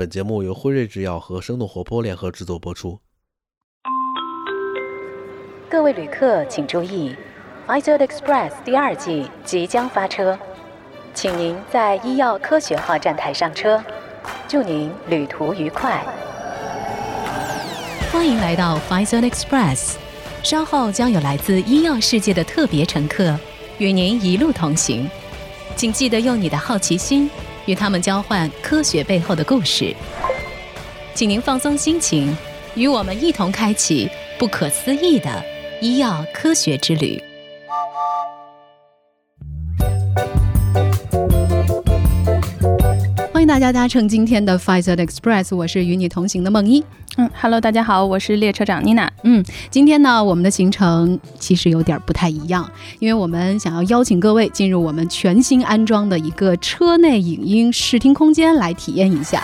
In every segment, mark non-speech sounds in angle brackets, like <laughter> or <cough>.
本节目由辉瑞制药和生动活泼联合制作播出。各位旅客请注意 f i z e r Express 第二季即将发车，请您在医药科学号站台上车。祝您旅途愉快！欢迎来到 f i z e r Express，稍后将有来自医药世界的特别乘客与您一路同行，请记得用你的好奇心与他们交换科学背后的故事。请您放松心情，与我们一同开启不可思议的医药科学之旅。大家搭乘今天的 f i z e r Express，我是与你同行的梦一。嗯，Hello，大家好，我是列车长妮娜。嗯，今天呢，我们的行程其实有点不太一样，因为我们想要邀请各位进入我们全新安装的一个车内影音视听空间来体验一下。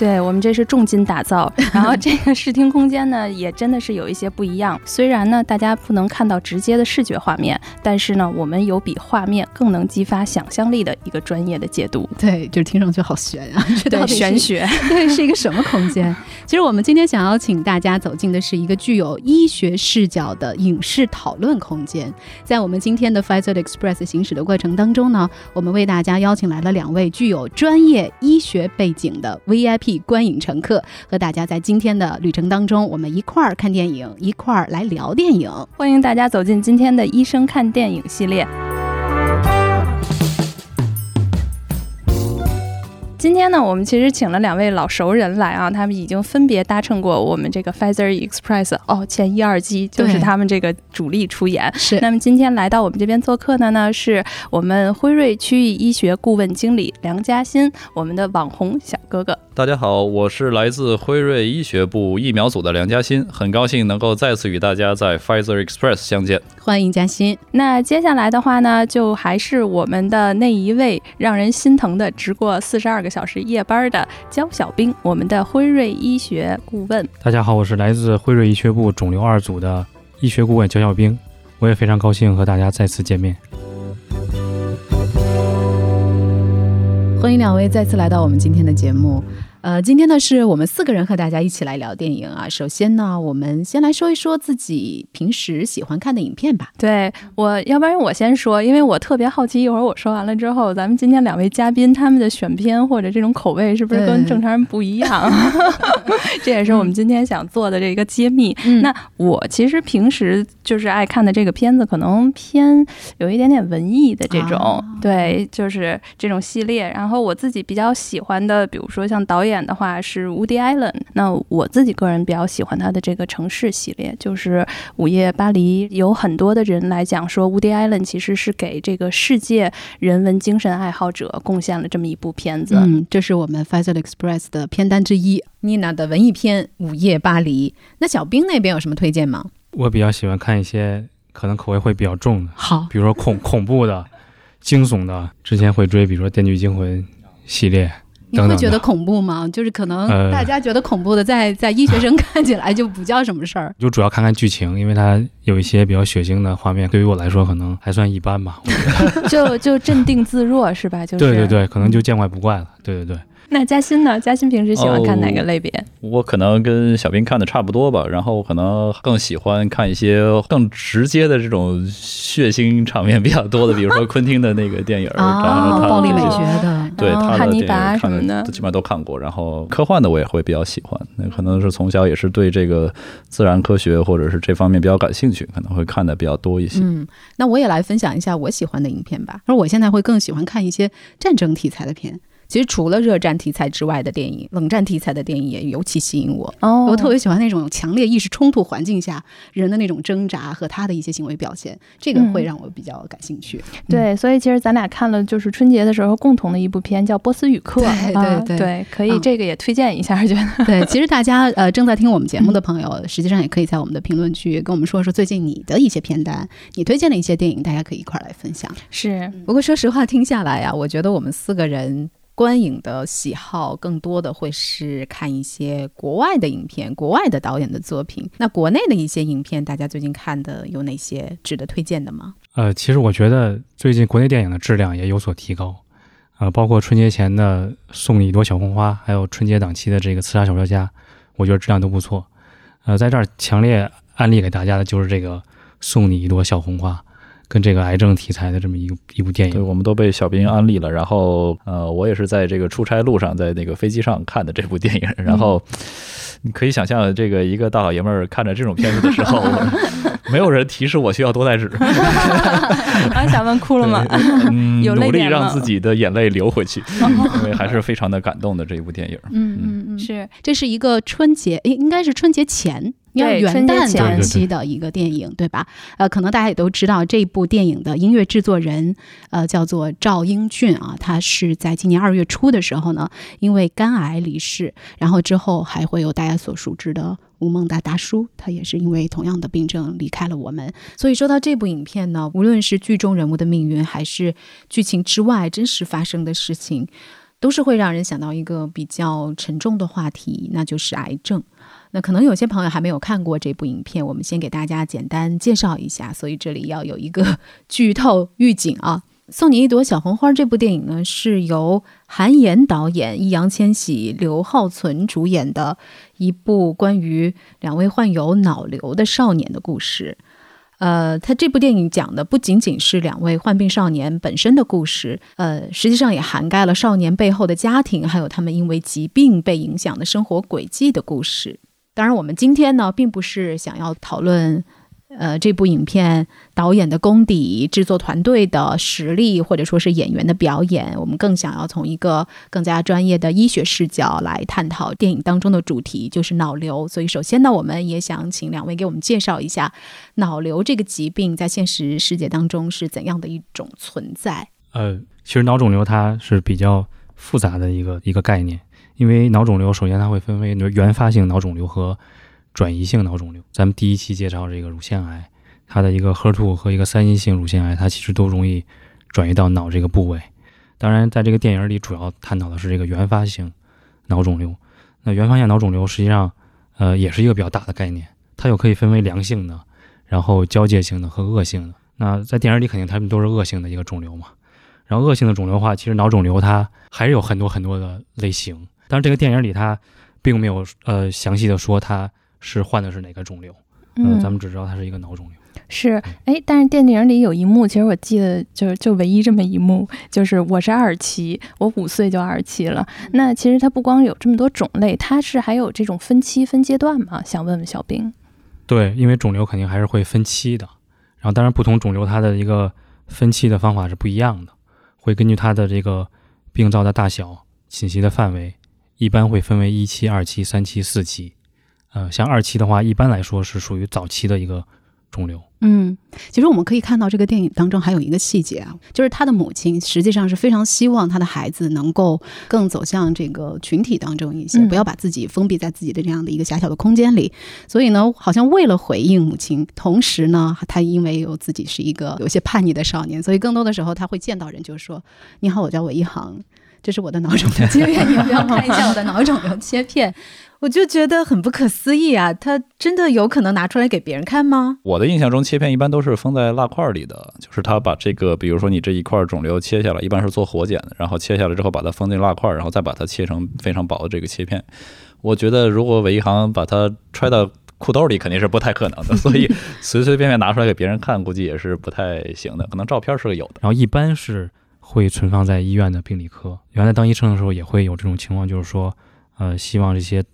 对我们这是重金打造，<laughs> 然后这个视听空间呢，也真的是有一些不一样。虽然呢，大家不能看到直接的视觉画面，但是呢，我们有比画面更能激发想象力的一个专业的解读。对，就是听上去好玄啊，<laughs> 对，玄学，<laughs> 对，是一个什么空间？其实我们今天想要请大家走进的是一个具有医学视角的影视讨论空间。在我们今天的 f i z e r Express 行驶的过程当中呢，我们为大家邀请来了两位具有专业医学背景的 VIP。观影乘客和大家在今天的旅程当中，我们一块儿看电影，一块儿来聊电影。欢迎大家走进今天的医生看电影系列。今天呢，我们其实请了两位老熟人来啊，他们已经分别搭乘过我们这个 f i z e r Express 哦，前一二季就是他们这个主力出演。是。那么今天来到我们这边做客的呢，是我们辉瑞区域医学顾问经理梁嘉欣，我们的网红小哥哥。大家好，我是来自辉瑞医学部疫苗组的梁嘉欣，很高兴能够再次与大家在 Pfizer Express 相见。欢迎嘉欣。那接下来的话呢，就还是我们的那一位让人心疼的值过四十二个小时夜班的焦小兵，我们的辉瑞医学顾问。大家好，我是来自辉瑞医学部肿瘤二组的医学顾问焦小兵，我也非常高兴和大家再次见面。欢迎两位再次来到我们今天的节目。呃，今天呢是我们四个人和大家一起来聊电影啊。首先呢，我们先来说一说自己平时喜欢看的影片吧。对我，要不然我先说，因为我特别好奇，一会儿我说完了之后，咱们今天两位嘉宾他们的选片或者这种口味是不是跟正常人不一样？<laughs> 这也是我们今天想做的这个揭秘。那我其实平时就是爱看的这个片子，可能偏有一点点文艺的这种，对，就是这种系列。然后我自己比较喜欢的，比如说像导演。演的话是 Woody Allen，那我自己个人比较喜欢他的这个城市系列，就是《午夜巴黎》。有很多的人来讲说，Woody Allen 其实是给这个世界人文精神爱好者贡献了这么一部片子。嗯，这是我们 f a s e l Express 的片单之一，Nina 的文艺片《午夜巴黎》。那小兵那边有什么推荐吗？我比较喜欢看一些可能口味会比较重的，好，比如说恐恐怖的、惊悚的，之前会追，比如说《电锯惊魂》系列。你会觉得恐怖吗？就是可能大家觉得恐怖的，在在医学生 <laughs> 看起来就不叫什么事儿。就主要看看剧情，因为它有一些比较血腥的画面，对于我来说可能还算一般吧。<laughs> 就就镇定自若是吧？就是对对对，可能就见怪不怪了。对对对。<laughs> 那嘉欣呢？嘉欣平时喜欢看哪个类别？我可能跟小兵看的差不多吧，然后可能更喜欢看一些更直接的这种血腥场面比较多的，比如说昆汀的那个电影啊，暴力美学的，对，汉尼拔什么的，基本上都看过。然后科幻的我也会比较喜欢，那可能是从小也是对这个自然科学或者是这方面比较感兴趣，可能会看的比较多一些。嗯，那我也来分享一下我喜欢的影片吧。而我现在会更喜欢看一些战争题材的片。其实除了热战题材之外的电影，冷战题材的电影也尤其吸引我。哦，我特别喜欢那种强烈意识冲突环境下人的那种挣扎和他的一些行为表现，这个会让我比较感兴趣。对，所以其实咱俩看了就是春节的时候共同的一部片，叫《波斯语课》。对对对，可以这个也推荐一下，觉得。对，其实大家呃正在听我们节目的朋友，实际上也可以在我们的评论区跟我们说说最近你的一些片单，你推荐的一些电影，大家可以一块来分享。是，不过说实话，听下来呀，我觉得我们四个人。观影的喜好更多的会是看一些国外的影片，国外的导演的作品。那国内的一些影片，大家最近看的有哪些值得推荐的吗？呃，其实我觉得最近国内电影的质量也有所提高。呃，包括春节前的送你一朵小红花，还有春节档期的这个刺杀小说家，我觉得质量都不错。呃，在这儿强烈安利给大家的就是这个送你一朵小红花，跟这个癌症题材的这么一个一部电影对，影。我们都被小兵安利了。然后，呃，我也是在这个出差路上，在那个飞机上看的这部电影。然后，你可以想象，这个一个大老爷们儿看着这种片子的时候，<laughs> 没有人提示我需要多带纸 <laughs> <laughs> 啊，小问哭了吗？嗯，有泪努力让自己的眼泪流回去，因为还是非常的感动的这一部电影。嗯嗯嗯，是这是一个春节，应，应该是春节前。应该是元旦前档期的一个电影，对吧？呃，可能大家也都知道，这部电影的音乐制作人，呃，叫做赵英俊啊，他是在今年二月初的时候呢，因为肝癌离世，然后之后还会有大家所熟知的吴孟达达叔，他也是因为同样的病症离开了我们。所以说到这部影片呢，无论是剧中人物的命运，还是剧情之外真实发生的事情，都是会让人想到一个比较沉重的话题，那就是癌症。那可能有些朋友还没有看过这部影片，我们先给大家简单介绍一下，所以这里要有一个 <laughs> 剧透预警啊。送你一朵小红花这部电影呢，是由韩延导演、易烊千玺、刘浩存主演的一部关于两位患有脑瘤的少年的故事。呃，他这部电影讲的不仅仅是两位患病少年本身的故事，呃，实际上也涵盖了少年背后的家庭，还有他们因为疾病被影响的生活轨迹的故事。当然，我们今天呢，并不是想要讨论，呃，这部影片导演的功底、制作团队的实力，或者说是演员的表演。我们更想要从一个更加专业的医学视角来探讨电影当中的主题，就是脑瘤。所以，首先呢，我们也想请两位给我们介绍一下脑瘤这个疾病在现实世界当中是怎样的一种存在。呃，其实脑肿瘤它是比较复杂的一个一个概念，因为脑肿瘤首先它会分为原发性脑肿瘤和转移性脑肿瘤。咱们第一期介绍这个乳腺癌，它的一个 HER2 和一个三阴性乳腺癌，它其实都容易转移到脑这个部位。当然，在这个电影里主要探讨的是这个原发性脑肿瘤。那原发性脑肿瘤实际上，呃，也是一个比较大的概念，它又可以分为良性的，然后交界性的和恶性的。那在电影里肯定它们都是恶性的一个肿瘤嘛。然后恶性的肿瘤的话，其实脑肿瘤它还是有很多很多的类型，但是这个电影里它并没有呃详细的说它是患的是哪个肿瘤，呃，嗯，咱们只知道它是一个脑肿瘤。是，哎，但是电影里有一幕，其实我记得就是就唯一这么一幕，就是我是二期，我五岁就二期了。那其实它不光有这么多种类，它是还有这种分期分阶段嘛？想问问小兵。对，因为肿瘤肯定还是会分期的，然后当然不同肿瘤它的一个分期的方法是不一样的，会根据它的这个病灶的大小、侵袭的范围，一般会分为一期、二期、三期、四期。呃，像二期的话，一般来说是属于早期的一个肿瘤。嗯，其实我们可以看到这个电影当中还有一个细节啊，就是他的母亲实际上是非常希望他的孩子能够更走向这个群体当中一些，嗯不要把自己封闭在自己的这样的一个狭小的空间里。所以呢，好像为了回应母亲，同时呢，他因为有自己是一个有些叛逆的少年，所以更多的时候他会见到人就说：“你好，我叫韦一航。”这是我的脑肿瘤切片，你要不要看一下我的脑肿瘤切片？我就觉得很不可思议啊！他真的有可能拿出来给别人看吗？我的印象中，切片一般都是封在蜡块里的，就是他把这个，比如说你这一块肿瘤切下来，一般是做活检的，然后切下来之后把它封进蜡块，然后再把它切成非常薄的这个切片。我觉得如果韦一航把它揣到裤兜里，肯定是不太可能的，<laughs> 所以随随便便拿出来给别人看，估计也是不太行的。可能照片是有的。然后一般是会存放在医院的病理科。原来当医生的时候也会有这种情况，就是说，呃，希望这些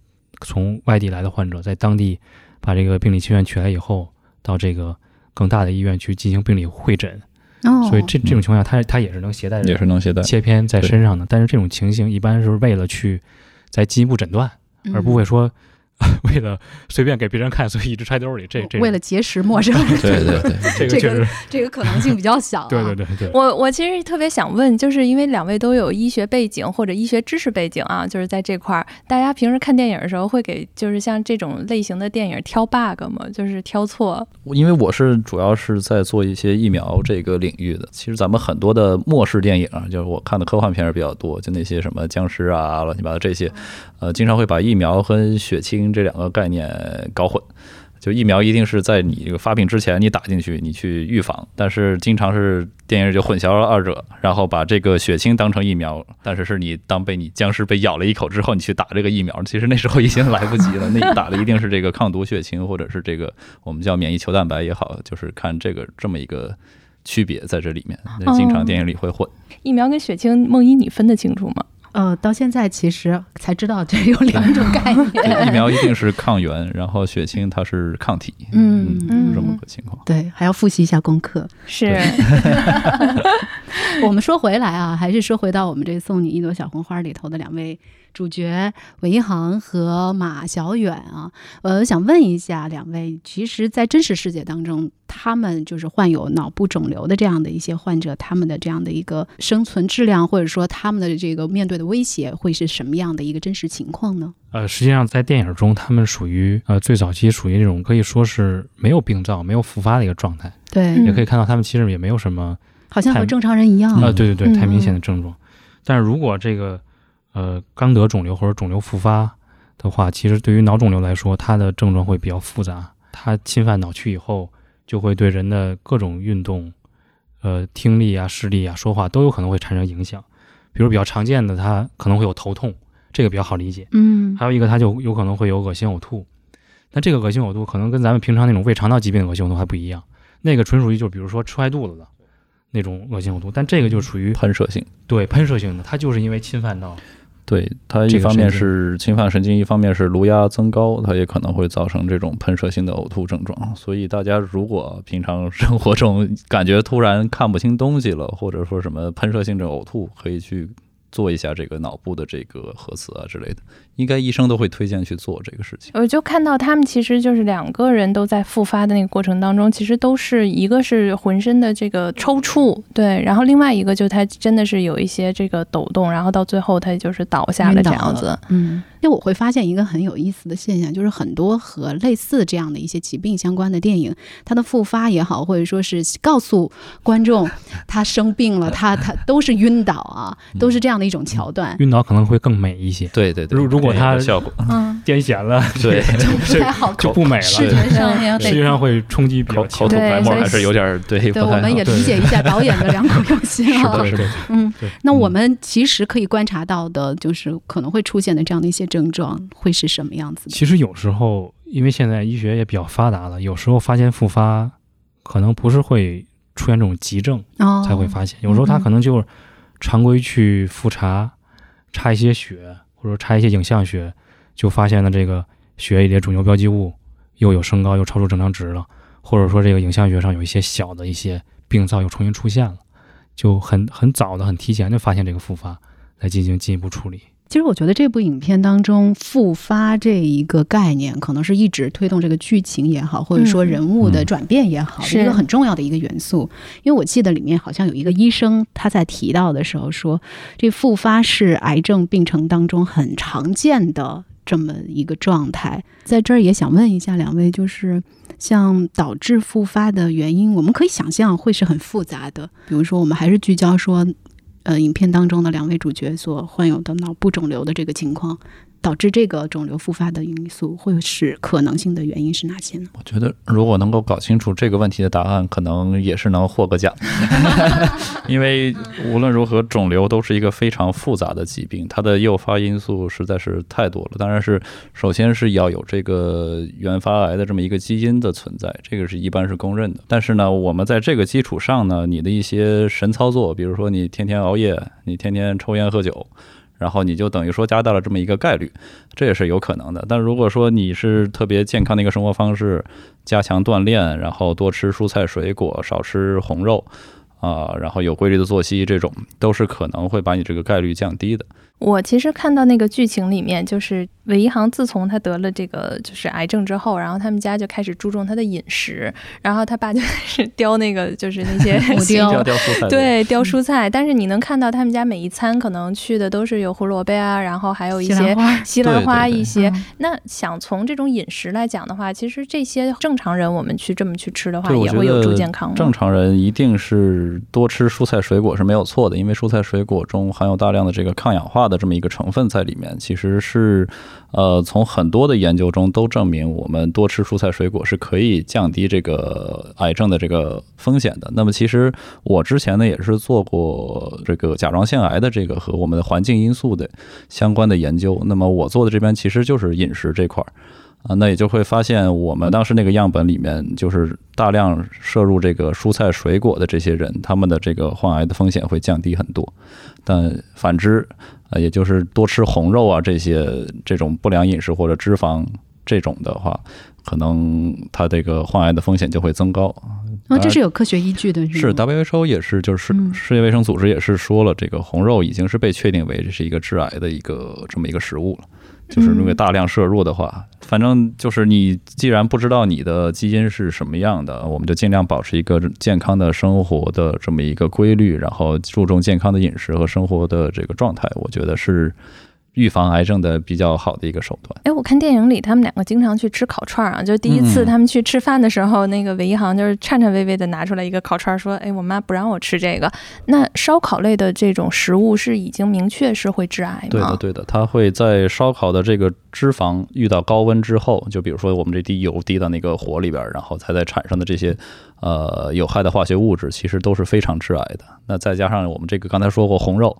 从外地来的患者在当地把这个病理切片取来以后，到这个更大的医院去进行病理会诊。哦所以这这种情况下，他他也是能携带也是能携带。切片在身上的。但是这种情形一般是为了去再进一步诊断，而不会说。<laughs> 为了随便给别人看，所以一直揣兜里。这这为了结识陌生人，对对对，这个 <laughs> <laughs> 确实，这个可能性比较小、啊。对对对对。我我其实特别想问，就是因为两位都有医学背景或者医学知识背景啊，就是在这块儿，大家平时看电影的时候会给就是像这种类型的电影挑 bug 吗？就是挑错？因为我是主要是在做一些疫苗这个领域的。其实咱们很多的末世电影啊，就是我看的科幻片儿比较多，就那些什么僵尸啊、乱七八糟这些，呃，经常会把疫苗和血清这两个概念搞混。就疫苗一定是在你这个发病之前你打进去，你去预防。但是经常是电影里就混淆了二者，然后把这个血清当成疫苗，但是是你当被你僵尸被咬了一口之后，你去打这个疫苗，其实那时候已经来不及了。那你打的一定是这个抗毒血清，或者是这个我们叫免疫球蛋白也好，就是看这个这么一个区别在这里面。那经常电影里会混。疫苗跟血清，梦一你分得清楚吗？呃，到现在其实才知道这有两种概念。<laughs> 疫苗一定是抗原，然后血清它是抗体，嗯嗯这么个情况。对，还要复习一下功课。是，<laughs> <laughs> 我们说回来啊，还是说回到我们这《送你一朵小红花》里头的两位主角韦一航和马小远啊。呃，想问一下两位，其实，在真实世界当中，他们就是患有脑部肿瘤的这样的一些患者，他们的这样的一个生存质量，或者说他们的这个面对的威胁，会是什么样的一个真实情况呢？呃，实际上在电影中，他们属于呃最早期属于这种可以说是没有病灶、没有复发的一个状态，对嗯也可以看到他们其实也没有什么好像和正常人一样。啊、对对对，嗯太明显的症状。但是如果这个呃刚得肿瘤或者肿瘤复发的话，其实对于脑肿瘤来说，它的症状会比较复杂。它侵犯脑区以后，就会对人的各种运动、呃听力啊、视力啊、说话都有可能会产生影响。比如比较常见的，它可能会有头痛，这个比较好理解。嗯还有一个，它就有可能会有恶心呕吐。那这个恶心呕吐可能跟咱们平常那种胃肠道疾病的恶心呕吐还不一样，那个纯属于就比如说吃坏肚子的那种恶心呕吐，但这个就属于喷射性，对喷射性的，它就是因为侵犯到对它一方面是侵犯神经，一方面是颅压增高，它也可能会造成这种喷射性的呕吐症状。所以大家如果平常生活中感觉突然看不清东西了，或者说什么喷射性的呕吐，可以去做一下这个脑部的这个核磁啊之类的，应该医生都会推荐去做这个事情。我就看到他们其实就是两个人都在复发的那个过程当中，其实都是一个是浑身的这个抽搐，对，然后另外一个就他真的是有一些这个抖动，然后到最后他就是倒下了这样子。嗯，那我会发现一个很有意思的现象，就是很多和类似这样的一些疾病相关的电影，它的复发也好，或者说是告诉观众 <laughs> 他生病了，他他都是晕倒啊，都是这样的一种桥段。晕倒可能会更美一些，对对对，如如果这个它效果，嗯，癫痫了，对。<laughs> 就不太好。就不美了，视觉上面实际上会冲击比口较强。口吐白沫对还是有点对对，我们也。理解一下导演的良苦用心啊。对对。嗯，那我们其实可以观察到的，就是可能会出现的这样的一些症状，会是什么样子？其实有时候，因为现在医学也比较发达了，有时候发现复发，可能不是会出现这种急症哦，才会发现，有时候他可能就是常规去复查，查一些血或者查一些影像学，就发现了这个血液里的肿瘤标记物又有升高，又超出正常值了，或者说这个影像学上有一些小的一些病灶又重新出现了，就很很早的、很提前就发现这个复发，来进行进一步处理。其实我觉得这部影片当中复发这一个概念，可能是一直推动这个剧情也好，或者说人物的转变也好，是一个很重要的一个元素。因为我记得里面好像有一个医生他在提到的时候说，这复发是癌症病程当中很常见的这么一个状态。在这儿也想问一下两位，就是。像导致复发的原因，我们可以想象会是很复杂的。比如说，我们还是聚焦说，呃，影片当中的两位主角所患有的脑部肿瘤的这个情况，导致这个肿瘤复发的因素，会是可能性的原因是哪些呢？我觉得如果能够搞清楚这个问题的答案，可能也是能获个奖。<laughs> 因为无论如何，肿瘤都是一个非常复杂的疾病，它的诱发因素实在是太多了。当然是首先是要有这个原发癌的这么一个基因的存在，这个是一般是公认的。但是呢，我们在这个基础上呢，你的一些神操作，比如说你天天熬夜，你天天抽烟喝酒。然后你就等于说加大了这么一个概率，这也是有可能的。但如果说你是特别健康的一个生活方式，加强锻炼，然后多吃蔬菜水果，少吃红肉，啊、然后有规律的作息，这种都是可能会把你这个概率降低的。我其实看到那个剧情里面，就是韦一航自从他得了这个就是癌症之后，然后他们家就开始注重他的饮食，然后他爸就开始雕那个就是那些木雕雕雕蔬菜，对，雕蔬菜，但是你能看到他们家每一餐可能去的都是有胡萝卜啊，然后还有一些西兰花，<laughs> 一些。嗯那想从这种饮食来讲的话，其实这些正常人我们去这么去吃的话，也会有助健康。正常人一定是多吃蔬菜水果是没有错的，因为蔬菜水果中含有大量的这个抗氧化的这么一个成分在里面，其实是呃，从很多的研究中都证明，我们多吃蔬菜水果是可以降低这个癌症的这个风险的。那么，其实我之前呢也是做过这个甲状腺癌的这个和我们的环境因素的相关的研究。那么我做的这边其实就是饮食这块儿。啊，那也就会发现，我们当时那个样本里面，就是大量摄入这个蔬菜水果的这些人，他们的这个患癌的风险会降低很多。但反之，啊，也就是多吃红肉啊这些这种不良饮食或者脂肪这种的话，可能它这个患癌的风险就会增高。哦，这是有科学依据的，是 WHO 也是，就是嗯世界卫生组织也是说了，这个红肉已经是被确定为这是一个致癌的一个这么一个食物了。就是如果大量摄入的话，反正就是你既然不知道你的基因是什么样的，我们就尽量保持一个健康的生活的这么一个规律，然后注重健康的饮食和生活的这个状态，我觉得是预防癌症的比较好的一个手段。哎，我看电影里他们两个经常去吃烤串儿啊，就第一次嗯他们去吃饭的时候，那个韦一航就是颤颤巍巍的拿出来一个烤串儿，说：“哎，我妈不让我吃这个。”那烧烤类的这种食物是已经明确是会致癌吗？对的，对的，它会在烧烤的这个脂肪遇到高温之后，就比如说我们这滴油滴到那个火里边儿，然后它在产生的这些呃有害的化学物质，其实都是非常致癌的。那再加上我们这个刚才说过红肉，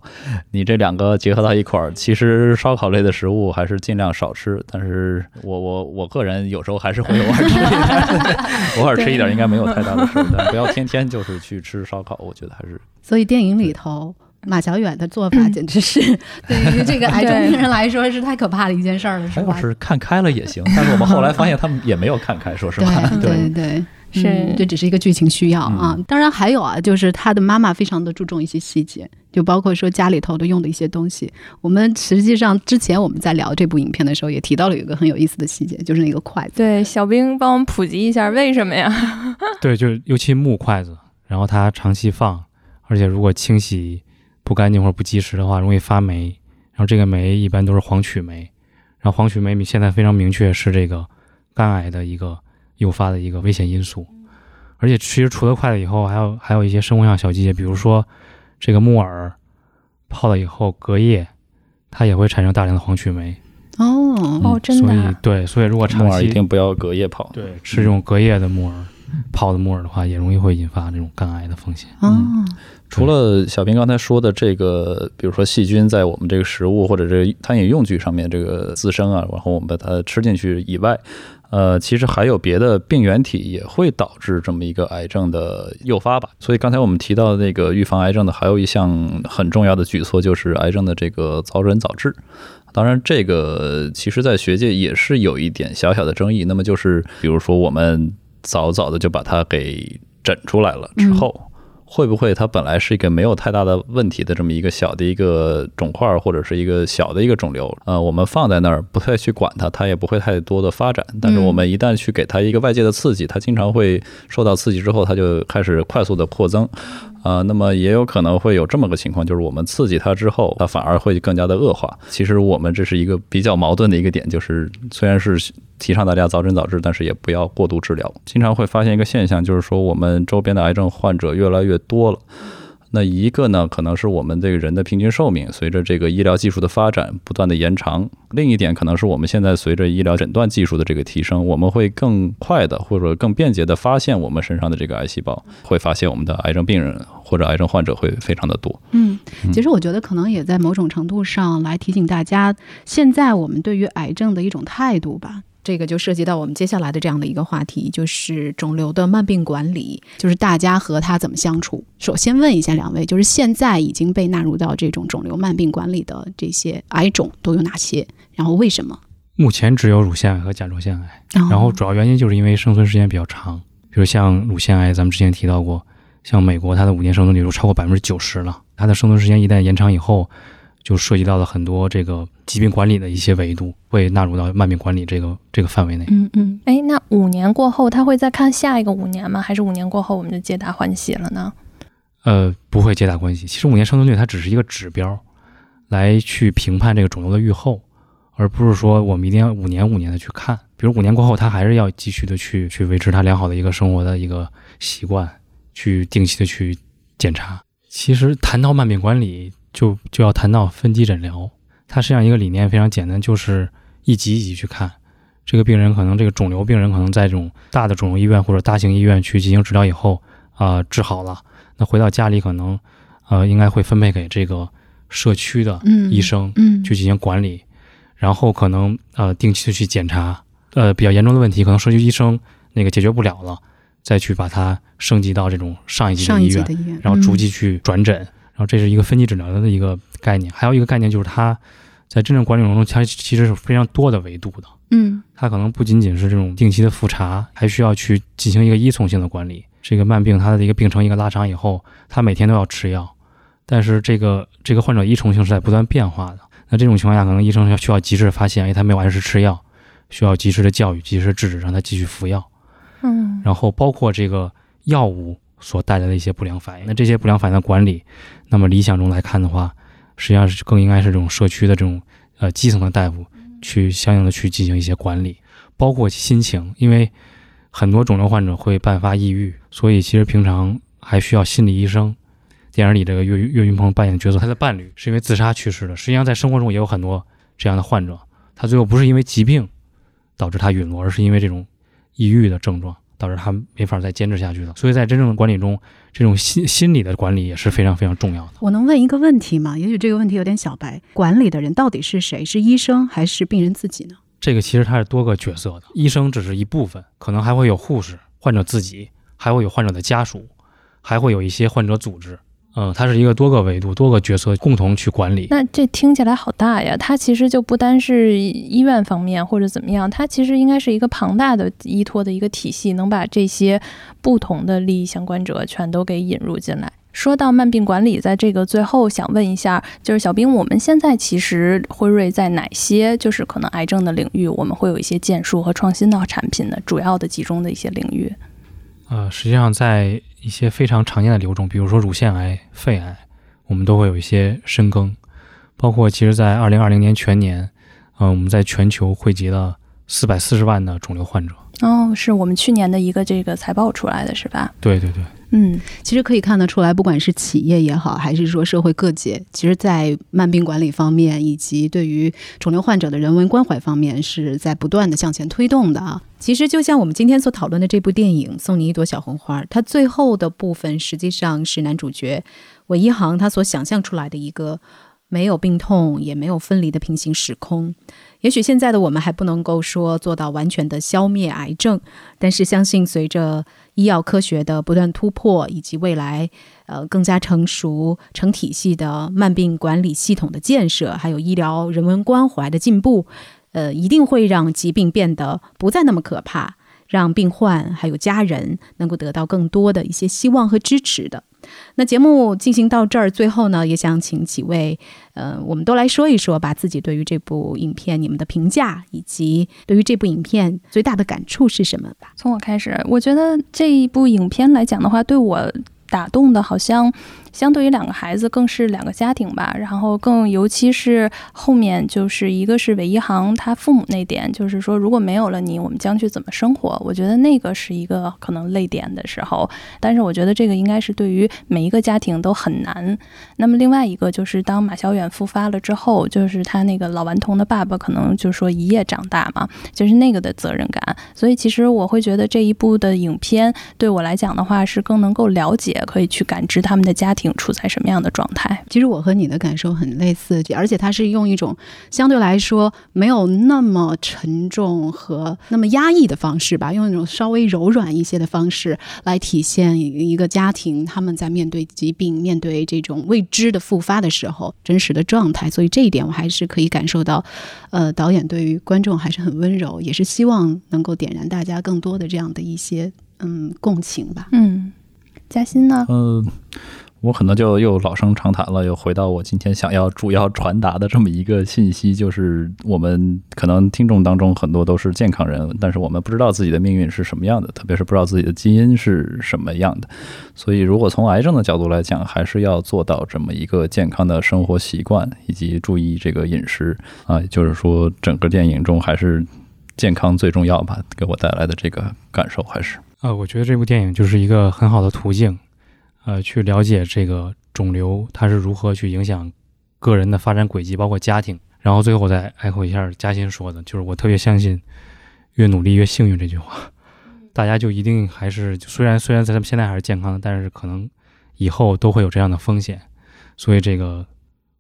你这两个结合到一块儿，其实烧烤类的食物还是尽量少吃。但是 <laughs> 我我我个人有时候还是会 <laughs> 偶尔吃一点，偶尔吃一点应该没有太大的事儿，但不要天天就是去吃烧烤，我觉得还是所以电影里头。马小远的做法 <clears throat> 简直是 <laughs> 对于这个癌症病人来说是太可怕的一件事儿了，是吧？还要是看开了也行，<laughs> 但是我们后来发现他们也没有看开，说实话，对对对，是嗯这只是一个剧情需要啊。当然还有啊，就是他的妈妈非常的注重一些细节，就包括说家里头的用的一些东西。我们实际上之前我们在聊这部影片的时候，也提到了有一个很有意思的细节，就是那个筷子。对，小兵帮我们普及一下为什么呀？<laughs> 对，就是尤其木筷子，然后它长期放，而且如果清洗不干净或者不及时的话，容易发霉。然后这个霉一般都是黄曲霉，然后黄曲霉现在非常明确是这个肝癌的一个诱发的一个危险因素。而且其实除了筷子以后，还有还有一些生活上小细节，比如说这个木耳泡了以后隔夜，它也会产生大量的黄曲霉。哦，哦，真所以对，所以如果长木耳一期定不要隔夜泡。对吃这种隔夜的木耳泡的木耳的话，也容易会引发这种肝癌的风险。嗯，除了小平刚才说的这个，比如说细菌在我们这个食物或者这个餐饮用具上面这个滋生啊，然后我们把它吃进去以外，呃，其实还有别的病原体也会导致这么一个癌症的诱发吧。所以刚才我们提到的那个预防癌症的，还有一项很重要的举措就是癌症的这个早诊早治。当然，这个其实在学界也是有一点小小的争议。那么就是，比如说我们早早的就把它给诊出来了之后。会不会它本来是一个没有太大的问题的这么一个小的一个肿块儿或者是一个小的一个肿瘤？呃，我们放在那儿不太去管它，它也不会太多的发展。但是我们一旦去给它一个外界的刺激，它经常会受到刺激之后，它就开始快速的扩增。啊、那么也有可能会有这么个情况，就是我们刺激它之后，它反而会更加的恶化。其实我们这是一个比较矛盾的一个点，就是虽然是提倡大家早诊早治，但是也不要过度治疗。经常会发现一个现象，就是说我们周边的癌症患者越来越多了。那一个呢，可能是我们这个人的平均寿命随着这个医疗技术的发展不断的延长；另一点可能是我们现在随着医疗诊断技术的这个提升，我们会更快的或者更便捷的发现我们身上的这个癌细胞，会发现我们的癌症病人或者癌症患者会非常的多。嗯，其实我觉得可能也在某种程度上来提醒大家，现在我们对于癌症的一种态度吧。这个就涉及到我们接下来的这样的一个话题，就是肿瘤的慢病管理，就是大家和它怎么相处。首先问一下两位，就是现在已经被纳入到这种肿瘤慢病管理的这些癌种都有哪些？然后为什么？目前只有乳腺癌和甲状腺癌，然后主要原因就是因为生存时间比较长，比如像乳腺癌，咱们之前提到过，像美国它的五年生存率都超过百分之九十了，它的生存时间一旦延长以后，就涉及到了很多这个疾病管理的一些维度，会纳入到慢病管理这个这个范围内。嗯嗯，哎，那五年过后他会再看下一个五年吗？还是五年过后我们就皆大欢喜了呢？呃，不会皆大欢喜。其实五年生存率它只是一个指标，来去评判这个肿瘤的预后，而不是说我们一定要五年五年的去看。比如五年过后，他还是要继续的去去维持他良好的一个生活的一个习惯，去定期的去检查。其实谈到慢病管理，就就要谈到分级诊疗。它实际上一个理念非常简单，就是一级一级去看。这个病人可能这个肿瘤病人可能在这种大的肿瘤医院或者大型医院去进行治疗以后啊、治好了，那回到家里可能呃应该会分配给这个社区的嗯医生嗯去进行管理，然后可能呃定期的去检查，呃比较严重的问题可能社区医生那个解决不了了，再去把它升级到这种上一级的医院，然后逐嗯级去转诊，然后这是一个分级诊疗的一个概念。还有一个概念就是它在真正管理过程中，它其实是非常多的维度的。嗯它可能不仅仅是这种定期的复查，还需要去进行一个依从性的管理。这个慢病它的一个病程一个拉长以后，它每天都要吃药，但是这个这个患者依从性是在不断变化的。那这种情况下，可能医生要需要及时的发现，哎，他没有按时吃药，需要及时的教育、及时制止，让他继续服药。嗯然后包括这个药物所带来的一些不良反应。那这些不良反应的管理，那么理想中来看的话，实际上是更应该是这种社区的这种呃基层的大夫去相应的去进行一些管理，包括心情，因为很多肿瘤患者会伴发抑郁，所以其实平常还需要心理医生。电影里这个岳岳云鹏扮演的角色，他的伴侣是因为自杀去世的。实际上在生活中也有很多这样的患者，他最后不是因为疾病导致他陨落，而是因为这种抑郁的症状导致他没法再坚持下去了。所以在真正的管理中，这种心心理的管理也是非常非常重要的。我能问一个问题吗？也许这个问题有点小白，管理的人到底是谁？是医生还是病人自己呢？这个其实它是多个角色的，医生只是一部分，可能还会有护士、患者自己，还会有患者的家属，还会有一些患者组织。嗯，它是一个多个维度、多个角色共同去管理。那这听起来好大呀！它其实就不单是医院方面或者怎么样，它其实应该是一个庞大的依托的一个体系，能把这些不同的利益相关者全都给引入进来。说到慢病管理，在这个最后想问一下，就是小兵，我们现在其实辉瑞在哪些就是可能癌症的领域，我们会有一些建树和创新的产品呢？主要的集中的一些领域。呃，实际上在一些非常常见的瘤种，比如说乳腺癌、肺癌，我们都会有一些深耕。包括其实，在二零二零年全年，嗯、我们在全球汇集了四百四十万的肿瘤患者。哦，是我们去年的一个这个财报出来的是吧？对对对，嗯，其实可以看得出来，不管是企业也好，还是说社会各界，其实，在慢病管理方面，以及对于肿瘤患者的人文关怀方面，是在不断的向前推动的啊。其实，就像我们今天所讨论的这部电影《送你一朵小红花》，它最后的部分实际上是男主角韦一航他所想象出来的一个没有病痛也没有分离的平行时空。也许现在的我们还不能够说做到完全的消灭癌症，但是相信随着医药科学的不断突破，以及未来呃更加成熟、成体系的慢病管理系统的建设，还有医疗人文关怀的进步，呃，一定会让疾病变得不再那么可怕，让病患还有家人能够得到更多的一些希望和支持的。那节目进行到这儿，最后呢，也想请几位，呃，我们都来说一说，吧自己对于这部影片你们的评价，以及对于这部影片最大的感触是什么吧。从我开始，我觉得这一部影片来讲的话，对我打动的，好像相对于两个孩子，更是两个家庭吧。然后更尤其是后面，就是一个是韦一航他父母那点，就是说如果没有了你，我们将去怎么生活？我觉得那个是一个可能泪点的时候。但是我觉得这个应该是对于每一个家庭都很难。那么另外一个就是当马小远复发了之后，就是他那个老顽童的爸爸，可能就是说一夜长大嘛，就是那个的责任感。所以其实我会觉得这一部的影片对我来讲的话，是更能够了解，可以去感知他们的家庭处在什么样的状态。其实我和你的感受很类似，而且它是用一种相对来说没有那么沉重和那么压抑的方式吧，用一种稍微柔软一些的方式来体现一个家庭他们在面对疾病、面对这种未知的复发的时候真实的状态。所以这一点我还是可以感受到，呃，导演对于观众还是很温柔，也是希望能够点燃大家更多的这样的一些嗯共情吧。嗯，嘉欣呢？嗯、我可能就又老生常谈了，又回到我今天想要主要传达的这么一个信息，就是我们可能听众当中很多都是健康人，但是我们不知道自己的命运是什么样的，特别是不知道自己的基因是什么样的。所以，如果从癌症的角度来讲，还是要做到这么一个健康的生活习惯，以及注意这个饮食啊，就是说，整个电影中还是健康最重要吧，给我带来的这个感受还是。啊，我觉得这部电影就是一个很好的途径，呃，去了解这个肿瘤它是如何去影响个人的发展轨迹，包括家庭，然后最后我再 echo 一下嘉欣说的，就是我特别相信“越努力越幸运”这句话。大家就一定还是，虽然虽然咱们现在还是健康的，但是可能以后都会有这样的风险，所以这个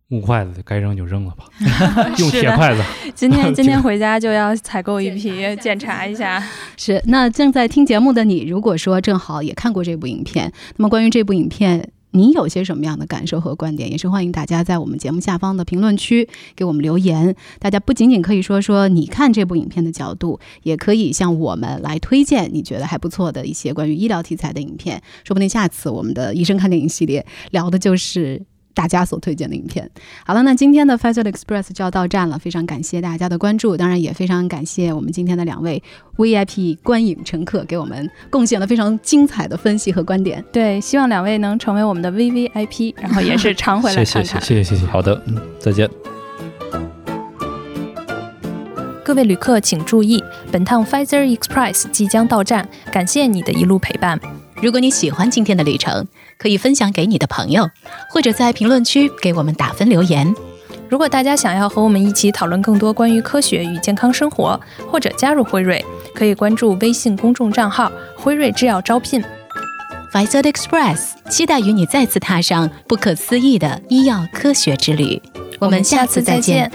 木筷子该扔就扔了吧，<laughs> 用铁筷子。今天 <laughs> 今天回家就要采购一批，检查一下。<laughs> 是，那正在听节目的你，如果说正好也看过这部影片，那么关于这部影片。你有些什么样的感受和观点？也是欢迎大家在我们节目下方的评论区给我们留言。大家不仅仅可以说说你看这部影片的角度，也可以向我们来推荐你觉得还不错的一些关于医疗题材的影片。说不定下次我们的医生看电影系列聊的就是。大家所推荐的影片。好了，那今天的 f a s t Express 就要到站了，非常感谢大家的关注，当然也非常感谢我们今天的两位 VIP 观影乘客给我们贡献了非常精彩的分析和观点。对，希望两位能成为我们的 VVIP，然后也是常回来看看。谢谢谢谢谢谢。好的，嗯，再见。各位旅客请注意，本趟 Pfizer Express 即将到站，感谢你的一路陪伴。如果你喜欢今天的旅程，可以分享给你的朋友，或者在评论区给我们打分留言。如果大家想要和我们一起讨论更多关于科学与健康生活，或者加入辉瑞，可以关注微信公众账号“辉瑞制药招聘 f i z e r Express”，期待与你再次踏上不可思议的医药科学之旅。我们下次再见。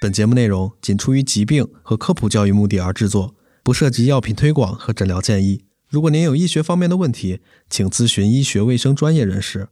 本节目内容仅出于疾病和科普教育目的而制作。不涉及药品推广和诊疗建议。如果您有医学方面的问题，请咨询医学卫生专业人士。